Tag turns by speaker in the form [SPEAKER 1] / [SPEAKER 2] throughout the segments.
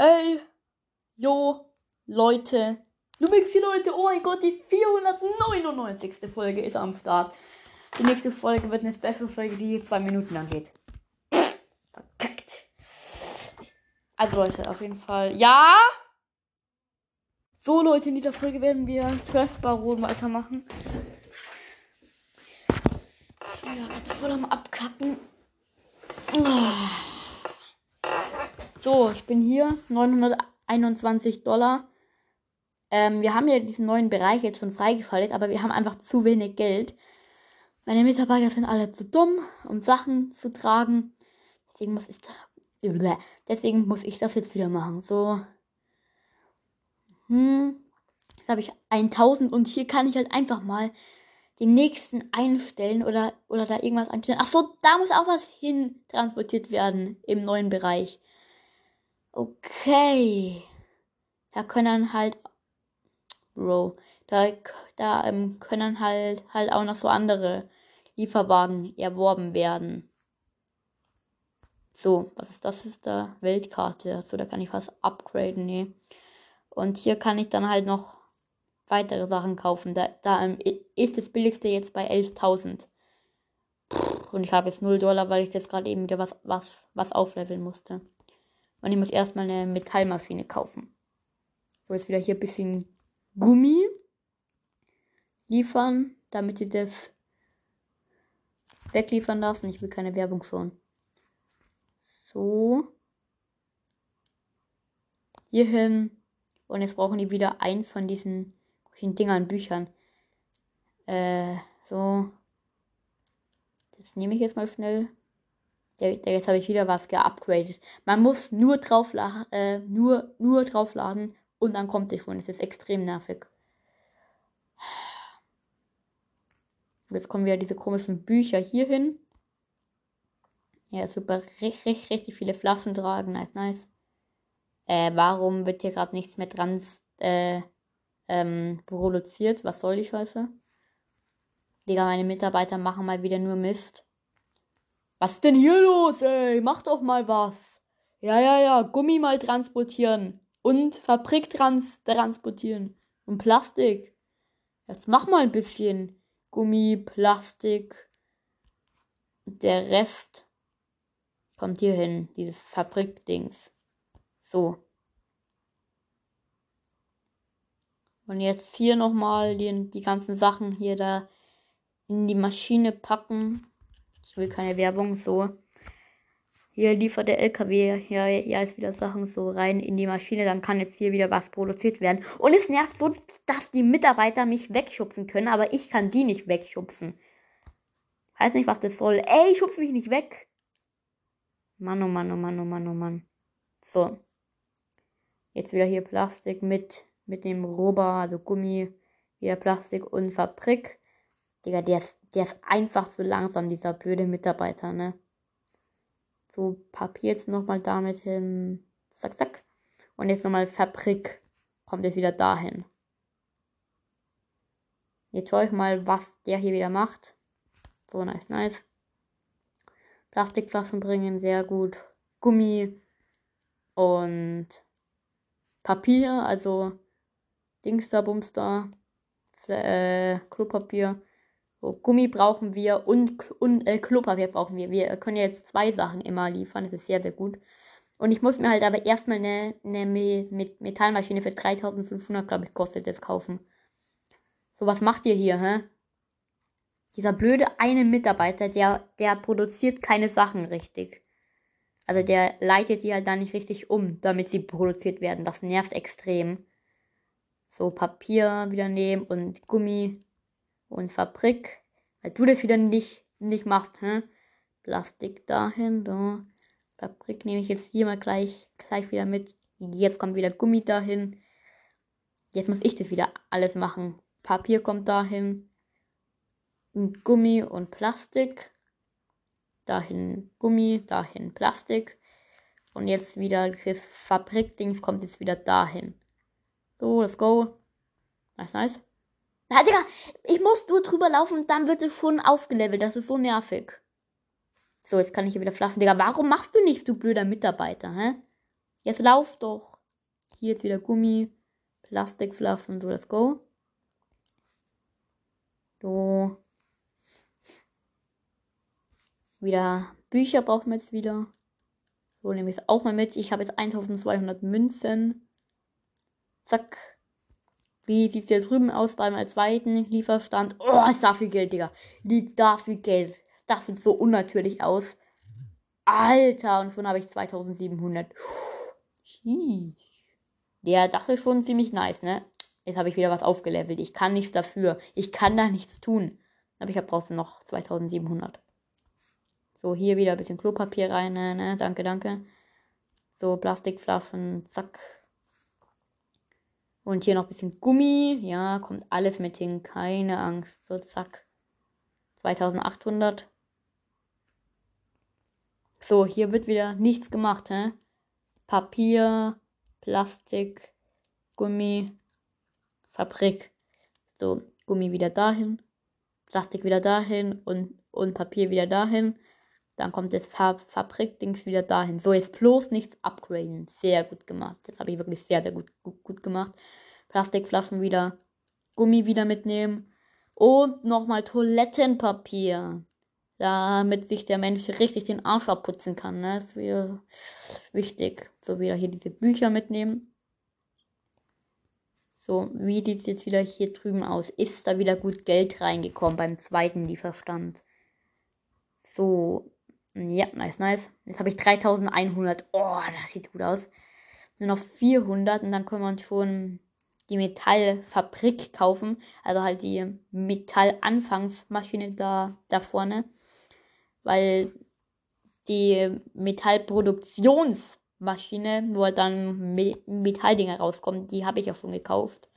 [SPEAKER 1] Ey, jo, Leute. Lumixi, Leute, oh mein Gott, die 499. Folge ist am Start. Die nächste Folge wird eine Special-Folge, die zwei Minuten lang geht. Verkackt. Also Leute, auf jeden Fall. Ja! So Leute, in dieser Folge werden wir First Baron weitermachen. Ich bin ja gerade voll am Abkacken. So, ich bin hier. 921 Dollar. Ähm, wir haben ja diesen neuen Bereich jetzt schon freigeschaltet, aber wir haben einfach zu wenig Geld. Meine Mitarbeiter sind alle zu dumm, um Sachen zu tragen. Deswegen muss ich, deswegen muss ich das jetzt wieder machen. So. Hm. Da habe ich 1000 und hier kann ich halt einfach mal den nächsten einstellen oder, oder da irgendwas einstellen. Ach so, da muss auch was hin transportiert werden im neuen Bereich. Okay. Da können halt Bro. Da, da ähm, können halt, halt auch noch so andere Lieferwagen erworben werden. So, was ist das? das ist da Weltkarte. Achso, da kann ich was upgraden. Nee. Und hier kann ich dann halt noch weitere Sachen kaufen. Da, da ähm, ist das billigste jetzt bei 11.000. Und ich habe jetzt 0 Dollar, weil ich jetzt gerade eben wieder was, was, was aufleveln musste. Und ich muss erstmal eine Metallmaschine kaufen. So, jetzt wieder hier ein bisschen Gummi liefern, damit ihr das wegliefern lassen. Ich will keine Werbung schon. So. Hierhin. Und jetzt brauchen die wieder eins von diesen Dingern, Büchern. Äh, so. Das nehme ich jetzt mal schnell. Jetzt habe ich wieder was geupgradet. Man muss nur draufladen, äh, nur, nur draufladen und dann kommt es schon. Es ist extrem nervig. Jetzt kommen wieder diese komischen Bücher hier hin. Ja, super. Richtig, richtig, richtig viele Flaschen tragen. Nice, nice. Äh, warum wird hier gerade nichts mehr dran äh, ähm, produziert? Was soll die Scheiße? Digga, meine Mitarbeiter machen mal wieder nur Mist. Was ist denn hier los, ey? Mach doch mal was. Ja, ja, ja. Gummi mal transportieren und Fabrik trans transportieren. Und Plastik. Jetzt mach mal ein bisschen Gummi, Plastik. Der Rest kommt hier hin, dieses Fabrikdings. So. Und jetzt hier nochmal die, die ganzen Sachen hier da in die Maschine packen. Ich will keine Werbung, so. Hier liefert der LKW, ja, ja, ist wieder Sachen so rein in die Maschine, dann kann jetzt hier wieder was produziert werden. Und es nervt so, dass die Mitarbeiter mich wegschubsen können, aber ich kann die nicht wegschubsen. Weiß nicht, was das soll. Ey, schubs mich nicht weg. Mann, oh Mann, oh Mann, oh Mann, oh Mann. So. Jetzt wieder hier Plastik mit, mit dem Rober, also Gummi, wieder Plastik und Fabrik. Digga, der ist, der ist einfach zu langsam, dieser blöde Mitarbeiter, ne? So, Papier jetzt nochmal damit hin. Zack, zack. Und jetzt nochmal Fabrik. Kommt jetzt wieder dahin. Jetzt schaue ich mal, was der hier wieder macht. So, nice, nice. Plastikflaschen bringen, sehr gut. Gummi und Papier, also Dingster, Bumster, äh, Klopapier. So, Gummi brauchen wir und, und äh, Klopapier brauchen wir. Wir können jetzt zwei Sachen immer liefern. Das ist sehr, sehr gut. Und ich muss mir halt aber erstmal eine, eine mit Metallmaschine für 3500, glaube ich, kostet das kaufen. So, was macht ihr hier, hä? Dieser blöde eine Mitarbeiter, der, der produziert keine Sachen richtig. Also der leitet sie halt da nicht richtig um, damit sie produziert werden. Das nervt extrem. So, Papier wieder nehmen und Gummi und Fabrik. Weil du das wieder nicht, nicht machst, hä? Plastik dahin, da. Fabrik nehme ich jetzt hier mal gleich, gleich wieder mit. Jetzt kommt wieder Gummi dahin. Jetzt muss ich das wieder alles machen. Papier kommt dahin. Und Gummi und Plastik. Dahin Gummi, dahin Plastik. Und jetzt wieder das Fabrikdings kommt jetzt wieder dahin. So, let's go. Nice, nice. Na, Digga, ich muss nur drüber laufen und dann wird es schon aufgelevelt. Das ist so nervig. So, jetzt kann ich hier wieder flaschen. Digga, warum machst du nichts, du blöder Mitarbeiter, hä? Jetzt lauf doch. Hier ist wieder Gummi, Plastikflaschen, so, let's go. So. Wieder Bücher brauchen wir jetzt wieder. So, nehme ich es auch mal mit. Ich habe jetzt 1200 Münzen. Zack. Wie sieht es hier drüben aus beim zweiten Lieferstand? Oh, ist da viel Geld, Digga. Liegt da viel Geld. Das sieht so unnatürlich aus. Alter, und schon habe ich 2700. Ja, das ist schon ziemlich nice, ne? Jetzt habe ich wieder was aufgelevelt. Ich kann nichts dafür. Ich kann da nichts tun. Aber ich habe draußen noch 2700. So, hier wieder ein bisschen Klopapier rein. Ne, ne? Danke, danke. So, Plastikflaschen. Zack. Und hier noch ein bisschen Gummi. Ja, kommt alles mit hin. Keine Angst. So, zack. 2800. So, hier wird wieder nichts gemacht, hä? Papier, Plastik, Gummi, Fabrik. So, Gummi wieder dahin, Plastik wieder dahin und, und Papier wieder dahin. Dann kommt das Fab Fabrikdings wieder dahin. So, jetzt bloß nichts upgraden. Sehr gut gemacht. Das habe ich wirklich sehr, sehr gut, gut, gut gemacht. Plastikflaschen wieder, Gummi wieder mitnehmen. Und nochmal Toilettenpapier damit sich der Mensch richtig den Arsch abputzen kann. Ne? Das wäre wichtig. So wieder hier diese Bücher mitnehmen. So, wie sieht es jetzt wieder hier drüben aus? Ist da wieder gut Geld reingekommen beim zweiten Lieferstand? So, ja, nice, nice. Jetzt habe ich 3100. Oh, das sieht gut aus. Nur noch 400 und dann können wir uns schon die Metallfabrik kaufen. Also halt die Metallanfangsmaschine da, da vorne weil die Metallproduktionsmaschine, wo dann Metalldinger rauskommen, die habe ich ja schon gekauft.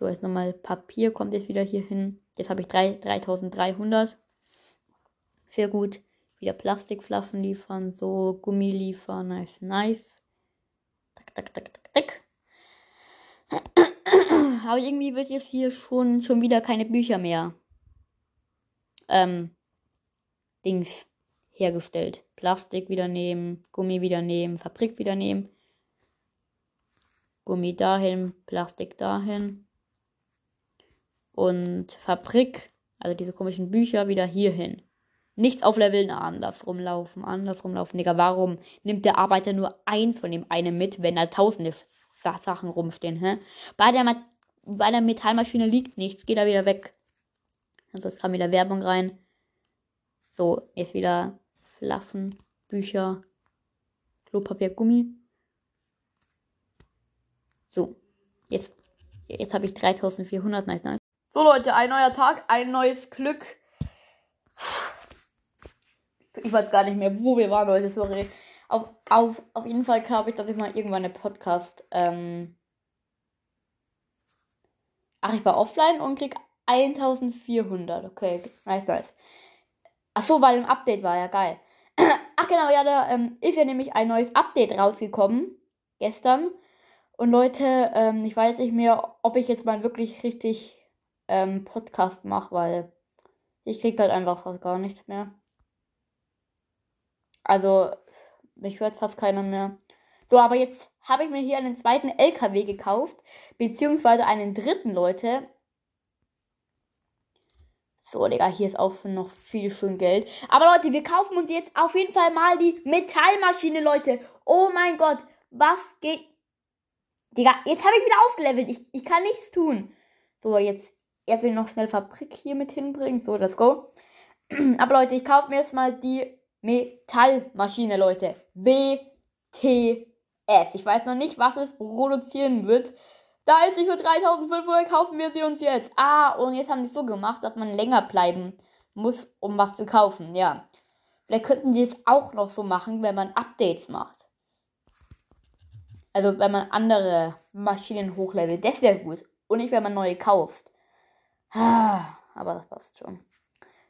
[SPEAKER 1] So, jetzt nochmal Papier kommt jetzt wieder hier hin. Jetzt habe ich 3, 3300. Sehr gut. Wieder Plastikflaschen liefern, so Gummi liefern, nice, nice. Tak, tak, tak, tak, tak. Aber irgendwie wird jetzt hier schon, schon wieder keine Bücher mehr. Ähm, Dings hergestellt. Plastik wieder nehmen, Gummi wieder nehmen, Fabrik wieder nehmen. Gummi dahin, Plastik dahin. Und Fabrik, also diese komischen Bücher, wieder hierhin. Nichts aufleveln, andersrum laufen, andersrum laufen. Digga, warum nimmt der Arbeiter nur ein von dem einen mit, wenn da tausende Sachen rumstehen, hä? Bei der, bei der Metallmaschine liegt nichts, geht er wieder weg. Also es kam wieder Werbung rein. So, jetzt wieder Flaschen, Bücher, Klopapier, Gummi. So, jetzt, jetzt habe ich 3400. Nice, nice. So, Leute, ein neuer Tag, ein neues Glück. Ich weiß gar nicht mehr, wo wir waren heute, sorry. Auf, auf, auf jeden Fall glaube ich, dass ich mal irgendwann eine Podcast. Ähm Ach, ich war offline und krieg 1400. Okay, nice, nice. Ach so, weil im Update war ja geil. Ach genau, ja, da ähm, ist ja nämlich ein neues Update rausgekommen. Gestern. Und Leute, ähm, ich weiß nicht mehr, ob ich jetzt mal wirklich richtig ähm, Podcast mache, weil ich krieg halt einfach fast gar nichts mehr. Also, mich hört fast keiner mehr. So, aber jetzt habe ich mir hier einen zweiten LKW gekauft, beziehungsweise einen dritten, Leute. So, Digga, hier ist auch schon noch viel schön Geld. Aber Leute, wir kaufen uns jetzt auf jeden Fall mal die Metallmaschine, Leute. Oh mein Gott, was geht... Digga, jetzt habe ich wieder aufgelevelt. Ich, ich kann nichts tun. So, jetzt... Er will noch schnell Fabrik hier mit hinbringen. So, let's go. Aber Leute, ich kaufe mir jetzt mal die Metallmaschine, Leute. WTF. Ich weiß noch nicht, was es produzieren wird. Da ist sie für 3500, kaufen wir sie uns jetzt. Ah, und jetzt haben die so gemacht, dass man länger bleiben muss, um was zu kaufen. Ja. Vielleicht könnten die es auch noch so machen, wenn man Updates macht. Also, wenn man andere Maschinen hochlevelt. Das wäre gut. Und nicht, wenn man neue kauft. Ah, aber das passt schon.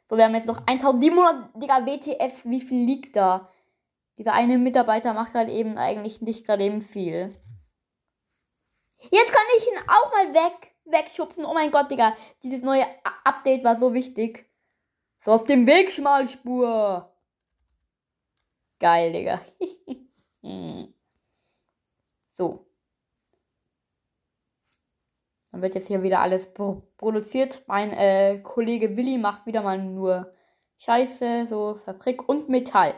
[SPEAKER 1] So, wir haben jetzt noch 1700, Digga, WTF, wie viel liegt da? Dieser eine Mitarbeiter macht gerade eben eigentlich nicht gerade eben viel. Jetzt kann ich ihn auch mal weg, wegschubsen. Oh mein Gott, Digga. Dieses neue Update war so wichtig. So auf dem Weg, Schmalspur. Geil, Digga. So. Dann wird jetzt hier wieder alles pro produziert. Mein äh, Kollege Willi macht wieder mal nur Scheiße, so Fabrik und Metall.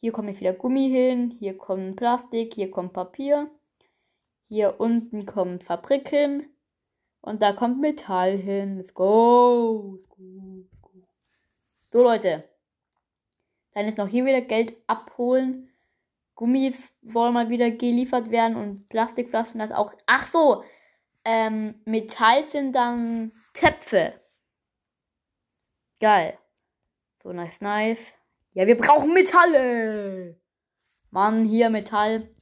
[SPEAKER 1] Hier kommt jetzt wieder Gummi hin, hier kommt Plastik, hier kommt Papier. Hier unten kommt Fabrik hin. Und da kommt Metall hin. Let's go. Let's go. So, Leute. Dann ist noch hier wieder Geld abholen. Gummis soll mal wieder geliefert werden und Plastikflaschen das auch. Ach so. Ähm, Metall sind dann Töpfe. Geil. So, nice, nice. Ja, wir brauchen Metalle. Mann, hier Metall.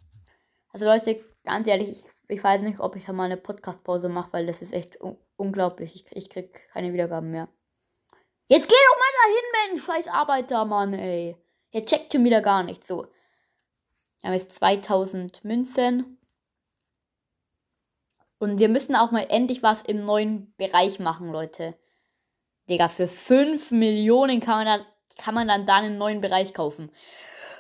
[SPEAKER 1] Also Leute, ganz ehrlich, ich, ich weiß nicht, ob ich mal eine Podcast-Pause mache, weil das ist echt un unglaublich. Ich, ich krieg keine Wiedergaben mehr. Jetzt geh doch mal dahin, Mensch, scheiß Arbeiter, Mann, ey. Jetzt checkt schon wieder gar nicht so. Wir haben jetzt 2000 Münzen. Und wir müssen auch mal endlich was im neuen Bereich machen, Leute. Digga, für 5 Millionen kann man, da, kann man dann da einen neuen Bereich kaufen.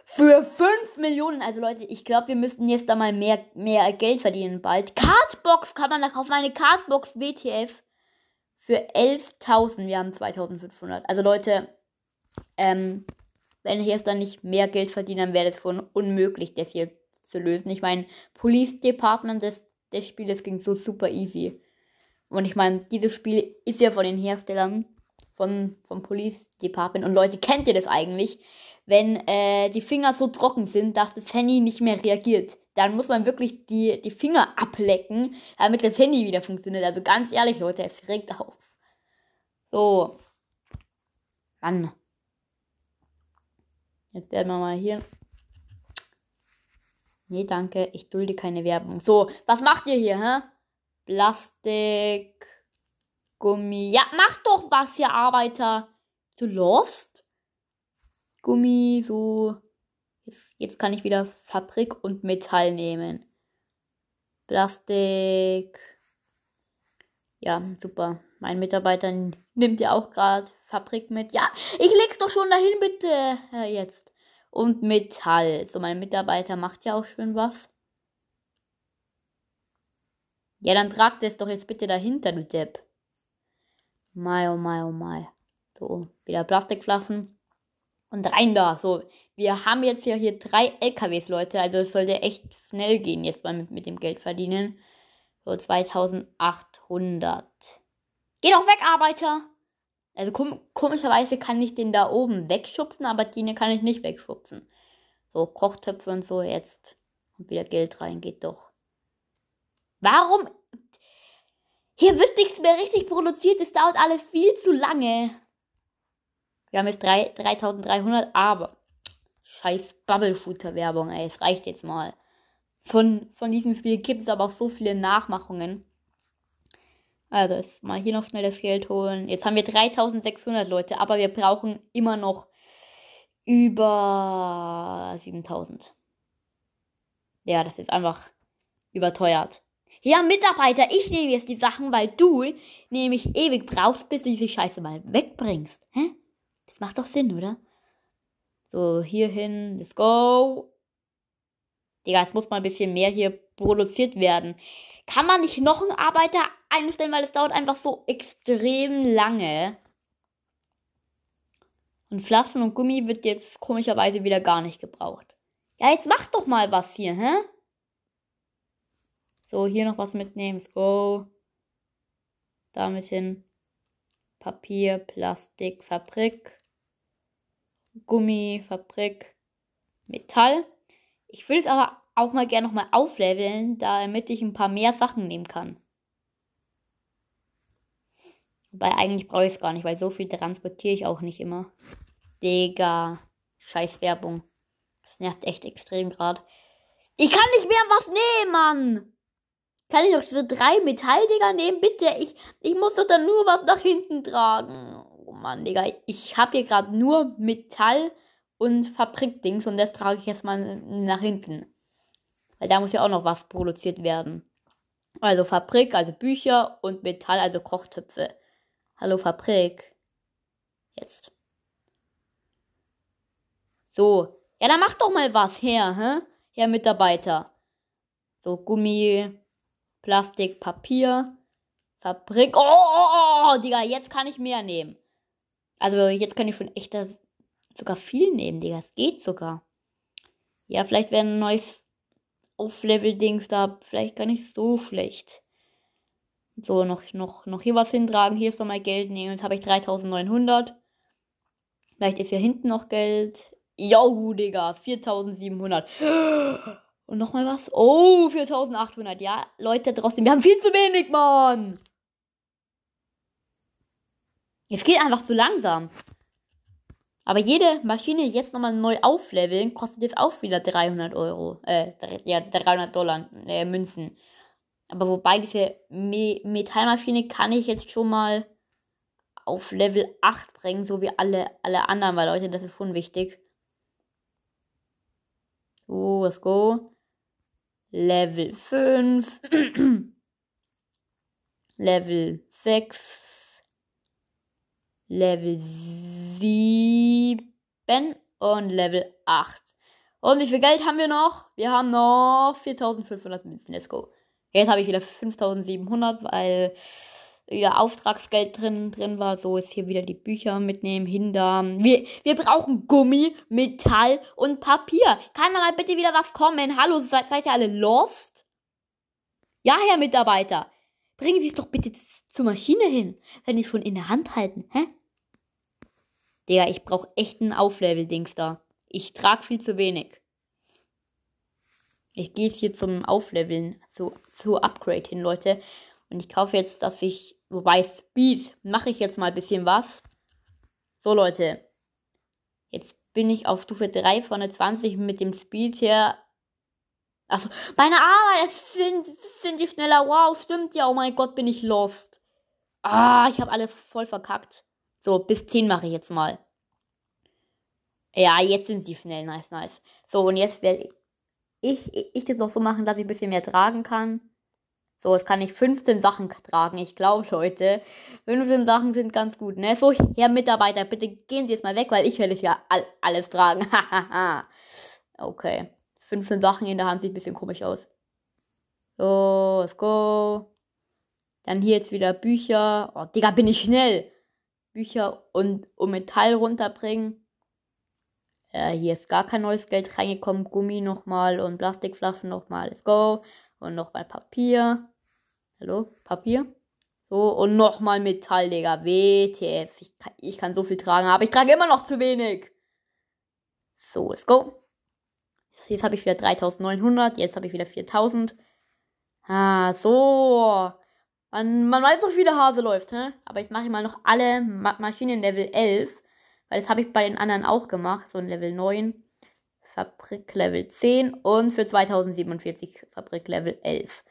[SPEAKER 1] Für 5 Millionen, also Leute, ich glaube, wir müssten jetzt da mal mehr, mehr Geld verdienen bald. Cardbox kann man da kaufen, eine Cardbox WTF für 11.000. Wir haben 2.500. Also Leute, ähm, wenn ich jetzt dann nicht mehr Geld verdiene, dann wäre das schon unmöglich, das hier zu lösen. Ich meine, Police Department des, des Spieles ging so super easy. Und ich meine, dieses Spiel ist ja von den Herstellern von, vom Police Department. Und Leute, kennt ihr das eigentlich? Wenn äh, die Finger so trocken sind, dass das Handy nicht mehr reagiert. Dann muss man wirklich die, die Finger ablecken, damit das Handy wieder funktioniert. Also ganz ehrlich, Leute, es regt auf. So. Mann. Jetzt werden wir mal hier. Nee, danke. Ich dulde keine Werbung. So, was macht ihr hier, hä? Plastik. Gummi. Ja, mach doch was, ihr Arbeiter. Du lost? Gummi, so. Jetzt, kann ich wieder Fabrik und Metall nehmen. Plastik. Ja, super. Mein Mitarbeiter nimmt ja auch gerade Fabrik mit. Ja, ich leg's doch schon dahin, bitte. Ja, jetzt. Und Metall. So, mein Mitarbeiter macht ja auch schön was. Ja, dann tragt es doch jetzt bitte dahinter, du Depp. Mai, oh mai, oh mai. So, wieder Plastikflaschen. Und rein da. So, wir haben jetzt ja hier drei LKWs, Leute. Also es sollte echt schnell gehen jetzt mal mit, mit dem Geld verdienen. So, 2800. Geh doch weg, Arbeiter! Also kom komischerweise kann ich den da oben wegschubsen, aber die kann ich nicht wegschubsen. So, Kochtöpfe und so, jetzt kommt wieder Geld rein, geht doch. Warum hier wird nichts mehr richtig produziert. Es dauert alles viel zu lange. Wir haben jetzt 3, 3300, aber scheiß Bubble-Shooter-Werbung, ey. Es reicht jetzt mal. Von, von diesem Spiel gibt es aber auch so viele Nachmachungen. Also, jetzt mal hier noch schnell das Geld holen. Jetzt haben wir 3600 Leute, aber wir brauchen immer noch über 7000. Ja, das ist einfach überteuert. Ja, Mitarbeiter, ich nehme jetzt die Sachen, weil du nämlich ewig brauchst, bis du diese Scheiße mal wegbringst. Hä? Das macht doch Sinn, oder? So, hier hin, let's go. Digga, es muss mal ein bisschen mehr hier produziert werden. Kann man nicht noch einen Arbeiter einstellen, weil es dauert einfach so extrem lange. Und Flaschen und Gummi wird jetzt komischerweise wieder gar nicht gebraucht. Ja, jetzt mach doch mal was hier, hä? So, hier noch was mitnehmen. Go. Damit hin. Papier, Plastik, Fabrik. Gummi, Fabrik, Metall. Ich will es aber auch mal gerne nochmal aufleveln, damit ich ein paar mehr Sachen nehmen kann. Wobei eigentlich brauche ich es gar nicht, weil so viel transportiere ich auch nicht immer. Digga. Scheiß Werbung. Das nervt echt extrem gerade. Ich kann nicht mehr was nehmen, Mann! Kann ich doch diese drei Metalldinger nehmen? Bitte, ich, ich muss doch dann nur was nach hinten tragen. Oh Mann, Digga, ich habe hier gerade nur Metall und Fabrikdings und das trage ich jetzt mal nach hinten. Weil da muss ja auch noch was produziert werden. Also Fabrik, also Bücher und Metall, also Kochtöpfe. Hallo Fabrik. Jetzt. So. Ja, dann mach doch mal was her, hä? Herr Mitarbeiter. So Gummi, Plastik, Papier, Fabrik. Oh, oh, oh, oh, Digga, jetzt kann ich mehr nehmen. Also jetzt kann ich schon echt sogar viel nehmen, Digga. Es geht sogar. Ja, vielleicht wäre ein neues Auflevel-Dings da vielleicht gar nicht so schlecht. So, noch, noch, noch hier was hintragen. Hier ist noch mal Geld nehmen. Jetzt habe ich 3900. Vielleicht ist hier hinten noch Geld. Jo, Digga. 4700. Und nochmal was. Oh, 4800. Ja, Leute draußen. Wir haben viel zu wenig, Mann. Es geht einfach zu langsam. Aber jede Maschine jetzt nochmal neu aufleveln, kostet jetzt auch wieder 300 Euro. Äh, ja, 300 Dollar äh, Münzen. Aber wobei diese Me Metallmaschine kann ich jetzt schon mal auf Level 8 bringen, so wie alle, alle anderen, weil Leute, das ist schon wichtig. So, let's go. Level 5. Level 6. Level 7 und Level 8. Und wie viel Geld haben wir noch? Wir haben noch 4500 Münzen. Let's go. Jetzt habe ich wieder 5700, weil wieder Auftragsgeld drin, drin war. So ist hier wieder die Bücher mitnehmen, hindern. Wir, wir brauchen Gummi, Metall und Papier. Kann da mal bitte wieder was kommen? Hallo, seid, seid ihr alle lost? Ja, Herr Mitarbeiter. Bringen Sie es doch bitte zur Maschine hin, wenn Sie es schon in der Hand halten, hä? Digga, ich brauch echt ein Auflevel-Dings da. Ich trag viel zu wenig. Ich gehe jetzt hier zum Aufleveln, zu, zu Upgrade hin, Leute. Und ich kaufe jetzt, dass ich, wobei Speed, mache ich jetzt mal ein bisschen was. So, Leute. Jetzt bin ich auf Stufe 3 von der 20 mit dem Speed her. Achso, meine Arbeit sind, sind die schneller. Wow, stimmt ja. Oh mein Gott, bin ich lost. Ah, ich habe alle voll verkackt. So, bis 10 mache ich jetzt mal. Ja, jetzt sind sie schnell. Nice, nice. So, und jetzt werde ich, ich, das noch so machen, dass ich ein bisschen mehr tragen kann. So, jetzt kann ich 15 Sachen tragen. Ich glaube, Leute, 15 Sachen sind ganz gut, ne? So, Herr Mitarbeiter, bitte gehen Sie jetzt mal weg, weil ich werde ja all, alles tragen. okay. 15 Sachen in der Hand sieht ein bisschen komisch aus. So, let's go. Dann hier jetzt wieder Bücher. Oh, Digga, bin ich schnell. Bücher und um Metall runterbringen. Äh, hier ist gar kein neues Geld reingekommen. Gummi nochmal und Plastikflaschen nochmal. Let's go. Und nochmal Papier. Hallo? Papier? So, und nochmal Metall, Digga. WTF. Ich kann, ich kann so viel tragen, aber ich trage immer noch zu wenig. So, let's go. Jetzt habe ich wieder 3900. Jetzt habe ich wieder 4000. Ah, so. Man, man weiß doch, wie der Hase läuft, hä? Aber jetzt mache ich mal noch alle Ma Maschinen Level 11. Weil das habe ich bei den anderen auch gemacht. So ein Level 9. Fabrik Level 10. Und für 2047 Fabrik Level 11.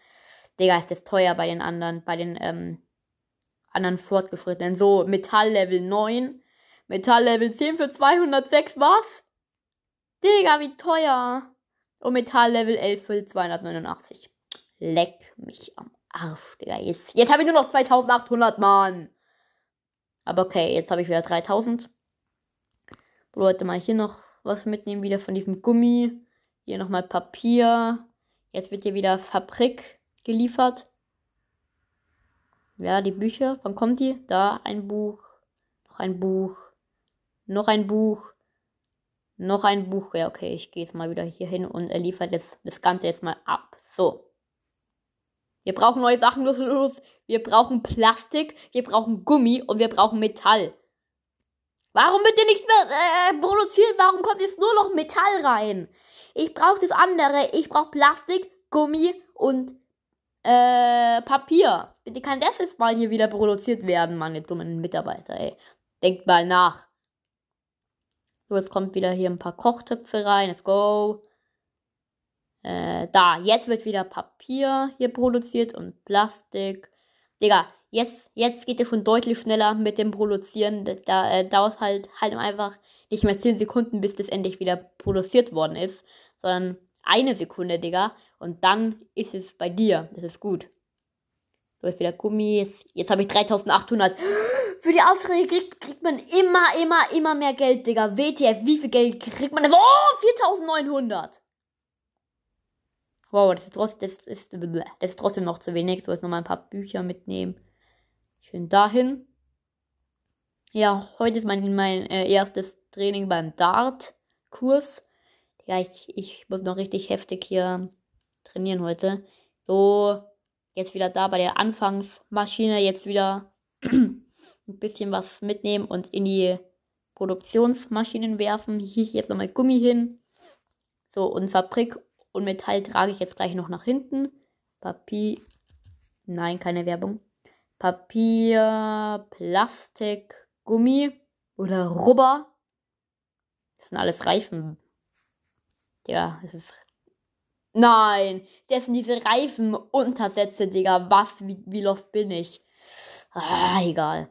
[SPEAKER 1] Digga, ist das teuer bei den anderen. Bei den ähm, anderen Fortgeschrittenen. So, Metall Level 9. Metall Level 10 für 206. Was? Digga, wie teuer. Und Metall Level 11 für 289. Leck mich am Arsch, Digga. Jetzt, jetzt habe ich nur noch 2800, Mann. Aber okay, jetzt habe ich wieder 3000. Leute, mal hier noch was mitnehmen, wieder von diesem Gummi. Hier nochmal Papier. Jetzt wird hier wieder Fabrik geliefert. Ja, die Bücher. Wann kommt die? Da ein Buch. Noch ein Buch. Noch ein Buch. Noch ein Buch. Ja, okay, ich gehe jetzt mal wieder hier hin und er liefert jetzt das Ganze jetzt mal ab. So. Wir brauchen neue Sachen, los, los. Wir brauchen Plastik, wir brauchen Gummi und wir brauchen Metall. Warum wird dir nichts mehr äh, produziert? Warum kommt jetzt nur noch Metall rein? Ich brauche das andere. Ich brauche Plastik, Gummi und äh, Papier. Bitte kann das jetzt mal hier wieder produziert werden, meine dummen Mitarbeiter, ey. Denkt mal nach. So, jetzt kommt wieder hier ein paar Kochtöpfe rein. Let's go. Äh, da, jetzt wird wieder Papier hier produziert und Plastik. Digga, jetzt, jetzt geht es schon deutlich schneller mit dem Produzieren. Da äh, dauert halt halt einfach nicht mehr 10 Sekunden, bis das endlich wieder produziert worden ist, sondern eine Sekunde, Digga. Und dann ist es bei dir. Das ist gut. So ist wieder Gummi. Jetzt, jetzt habe ich 3800. Für die Aufträge kriegt, kriegt man immer, immer, immer mehr Geld, Digga. WTF, wie viel Geld kriegt man? Oh, 4900. Wow, das ist, trotzdem, das, ist, das ist trotzdem noch zu wenig. So, jetzt nochmal ein paar Bücher mitnehmen. Schön dahin. Ja, heute ist mein, mein äh, erstes Training beim Dart-Kurs. Ja, ich, ich muss noch richtig heftig hier trainieren heute. So, jetzt wieder da bei der Anfangsmaschine. Jetzt wieder ein bisschen was mitnehmen und in die Produktionsmaschinen werfen. Hier jetzt nochmal Gummi hin. So, und Fabrik und Metall trage ich jetzt gleich noch nach hinten. Papier. Nein, keine Werbung. Papier, Plastik, Gummi oder Rubber. Das sind alles Reifen. Ja, das ist. Nein, das sind diese Reifenuntersätze, Digga. Was? Wie, wie lost bin ich? Ah, egal.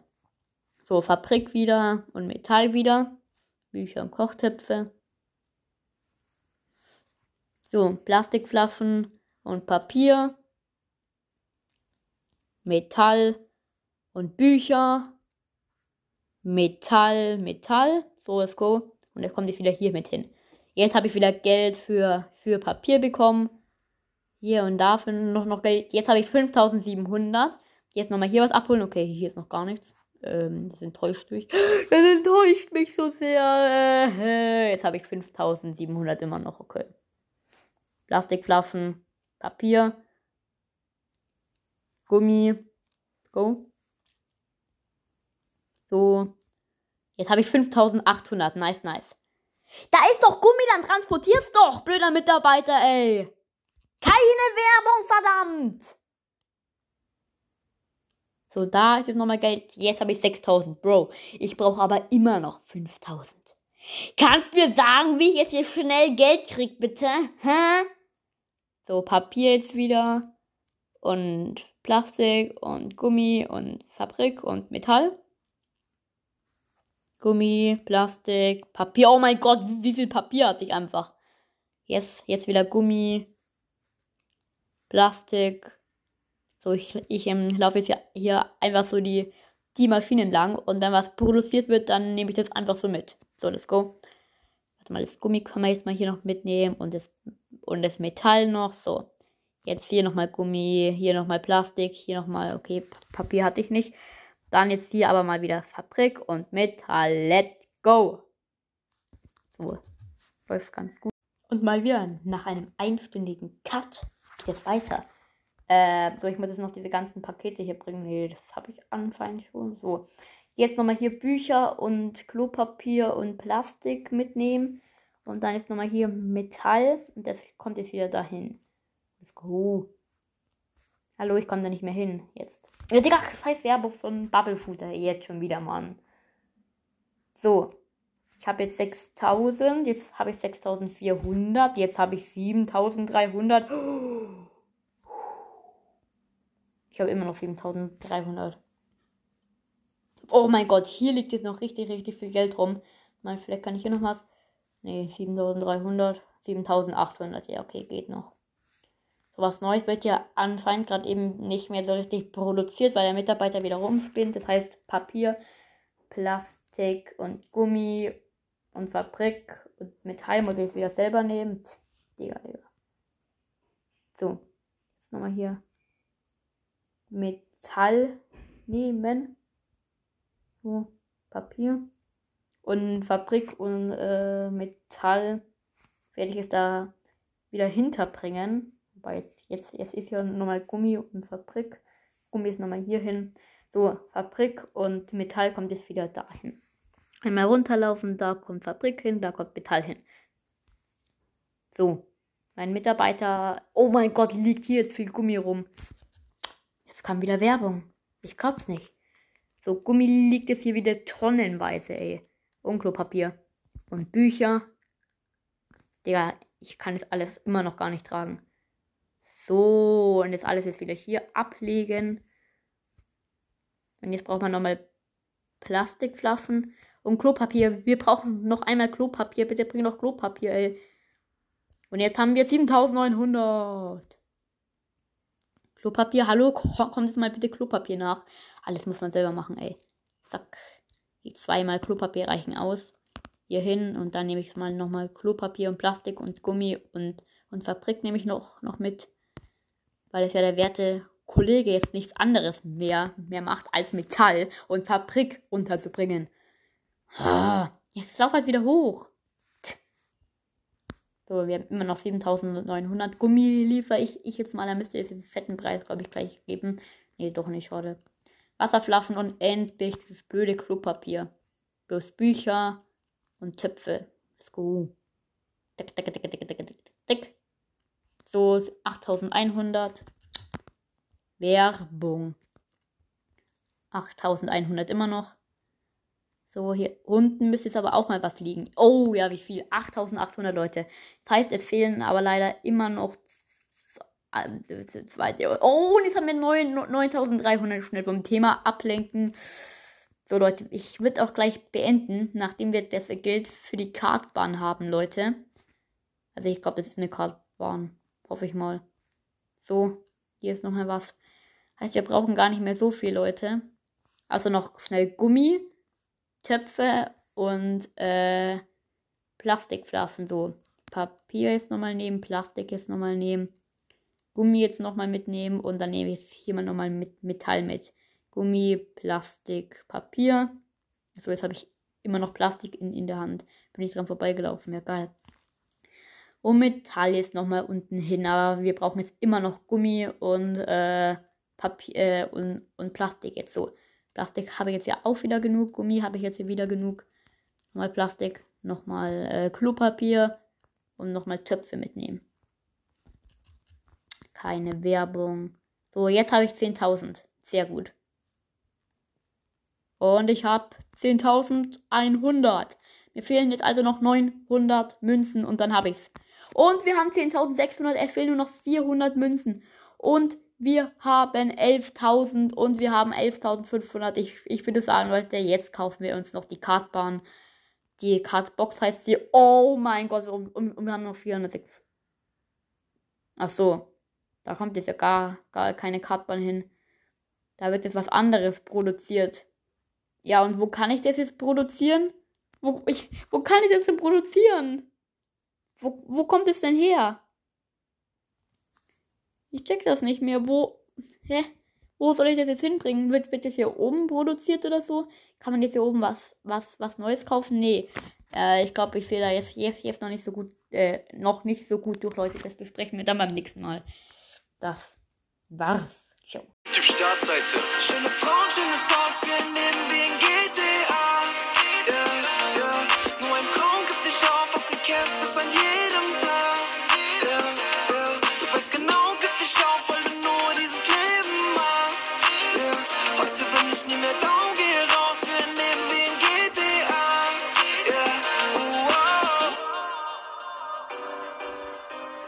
[SPEAKER 1] So, Fabrik wieder und Metall wieder. Bücher und Kochtöpfe. So, Plastikflaschen und Papier, Metall und Bücher, Metall, Metall, so let's go. Und jetzt kommt ich wieder hier mit hin. Jetzt habe ich wieder Geld für, für Papier bekommen. Hier und da für noch, noch Geld. Jetzt habe ich 5700. Jetzt nochmal hier was abholen. Okay, hier ist noch gar nichts. Ähm, das enttäuscht mich. Das enttäuscht mich so sehr. Jetzt habe ich 5700 immer noch. Okay. Plastikflaschen, Papier, Gummi. Go. So. Jetzt habe ich 5800. Nice, nice. Da ist doch Gummi, dann transportier's doch, blöder Mitarbeiter, ey. Keine Werbung, verdammt. So, da ist jetzt nochmal Geld. Jetzt habe ich 6000. Bro, ich brauche aber immer noch 5000. Kannst du mir sagen, wie ich jetzt hier schnell Geld krieg, bitte? Hä? So, Papier jetzt wieder. Und Plastik und Gummi und Fabrik und Metall. Gummi, Plastik, Papier. Oh mein Gott, wie, viel Papier hatte ich einfach? Jetzt, jetzt wieder Gummi, Plastik. So, ich, ich ähm, laufe jetzt hier, hier einfach so die, die Maschinen lang und wenn was produziert wird, dann nehme ich das einfach so mit. So, let's go. Warte mal, das Gummi können wir jetzt mal hier noch mitnehmen und das, und das Metall noch. So. Jetzt hier nochmal Gummi, hier nochmal Plastik, hier nochmal, okay, Papier hatte ich nicht. Dann jetzt hier aber mal wieder Fabrik und Metall. Let's go! So, läuft ganz gut. Und mal wieder nach einem einstündigen Cut geht es weiter. Äh, so, ich muss jetzt noch diese ganzen Pakete hier bringen. Nee, das habe ich anscheinend schon. So, jetzt nochmal hier Bücher und Klopapier und Plastik mitnehmen. Und dann ist nochmal hier Metall. Und das kommt jetzt wieder dahin. Go. Hallo, ich komme da nicht mehr hin. Jetzt. Ja, Digga, scheiß Werbung von Bubble Shooter. Jetzt schon wieder, Mann. So. Ich habe jetzt 6000. Jetzt habe ich 6400. Jetzt habe ich 7300. Ich habe immer noch 7300. Oh mein Gott, hier liegt jetzt noch richtig, richtig viel Geld rum. Mal, vielleicht kann ich hier noch was. Ne, 7300. 7800. Ja, okay, geht noch. Sowas Neues wird ja anscheinend gerade eben nicht mehr so richtig produziert, weil der Mitarbeiter wieder rumspinnt. Das heißt Papier, Plastik und Gummi und Fabrik und Metall muss ich wieder selber nehmen. Digga, Digga. So, jetzt nochmal hier Metall nehmen. So, Papier. Und Fabrik und äh, Metall werde ich es da wieder hinterbringen. Wobei jetzt, jetzt ist ja nochmal Gummi und Fabrik. Gummi ist nochmal hier hin. So, Fabrik und Metall kommt jetzt wieder dahin. Einmal runterlaufen, da kommt Fabrik hin, da kommt Metall hin. So, mein Mitarbeiter. Oh mein Gott, liegt hier jetzt viel Gummi rum. Jetzt kam wieder Werbung. Ich glaub's nicht. So, Gummi liegt jetzt hier wieder tonnenweise, ey. Und Klopapier. Und Bücher. Digga, ich kann das alles immer noch gar nicht tragen. So, und jetzt alles jetzt wieder hier ablegen. Und jetzt braucht man nochmal Plastikflaschen und Klopapier. Wir brauchen noch einmal Klopapier. Bitte bring noch Klopapier, ey. Und jetzt haben wir 7900. Klopapier, hallo, kommt jetzt mal bitte Klopapier nach. Alles muss man selber machen, ey. Zack. Die zweimal Klopapier reichen aus. Hier hin und dann nehme ich mal nochmal Klopapier und Plastik und Gummi und Und Fabrik nehme ich noch, noch mit, weil es ja der werte Kollege jetzt nichts anderes mehr, mehr macht, als Metall und Fabrik unterzubringen. Jetzt lauf halt wieder hoch. So, wir haben immer noch 7900. Gummi liefere ich, ich jetzt mal. Da müsste ihr den fetten Preis, glaube ich, gleich geben. Nee, doch nicht, schade. Wasserflaschen und endlich dieses blöde Klopapier. Bloß Bücher und Töpfe. Let's go. Dick, dick, dick, dick, dick, dick, dick, So, 8100. Werbung. 8100 immer noch. So, hier unten müsste es aber auch mal was liegen. Oh ja, wie viel? 8800 Leute. Das heißt, es fehlen aber leider immer noch zwei. Oh, und jetzt haben wir 9300 schnell vom Thema ablenken. So, Leute, ich würde auch gleich beenden, nachdem wir das Geld für die Kartbahn haben, Leute. Also, ich glaube, das ist eine Kartbahn. Hoffe ich mal. So, hier ist nochmal was. Heißt, wir brauchen gar nicht mehr so viel, Leute. Also noch schnell Gummi. Töpfe und äh, Plastikflaschen so. Papier jetzt nochmal nehmen, Plastik jetzt nochmal nehmen, Gummi jetzt nochmal mitnehmen und dann nehme ich hier mal nochmal mit Metall mit. Gummi, Plastik, Papier. So, jetzt habe ich immer noch Plastik in, in der Hand. Bin ich dran vorbeigelaufen, ja geil. Und Metall jetzt nochmal unten hin, aber wir brauchen jetzt immer noch Gummi und äh, Papier äh, und, und Plastik jetzt so. Plastik habe ich jetzt ja auch wieder genug. Gummi habe ich jetzt hier wieder genug. Nochmal Plastik, nochmal äh, Klopapier und nochmal Töpfe mitnehmen. Keine Werbung. So, jetzt habe ich 10.000. Sehr gut. Und ich habe 10.100. Mir fehlen jetzt also noch 900 Münzen und dann habe ich's. Und wir haben 10.600. Es fehlen nur noch 400 Münzen. Und wir haben 11.000 und wir haben 11.500. Ich, ich würde sagen, Leute, jetzt kaufen wir uns noch die Kartbahn. Die Kartbox heißt sie. Oh mein Gott, und, und, und wir haben noch 406. Ach so. Da kommt jetzt ja gar, gar keine Kartbahn hin. Da wird jetzt was anderes produziert. Ja, und wo kann ich das jetzt produzieren? Wo, ich, wo kann ich das denn produzieren? Wo, wo kommt es denn her? Ich check das nicht mehr. Wo. Hä? Wo soll ich das jetzt hinbringen? Wird, wird das hier oben produziert oder so? Kann man jetzt hier oben was, was, was Neues kaufen? Nee. Äh, ich glaube, ich sehe da jetzt, jetzt, jetzt noch nicht so gut, äh, noch nicht so gut durch, Leute. Das besprechen wir dann beim nächsten Mal. Das war's. Ciao.
[SPEAKER 2] Startseite. Schöne Frauen, schönes Haus, für ein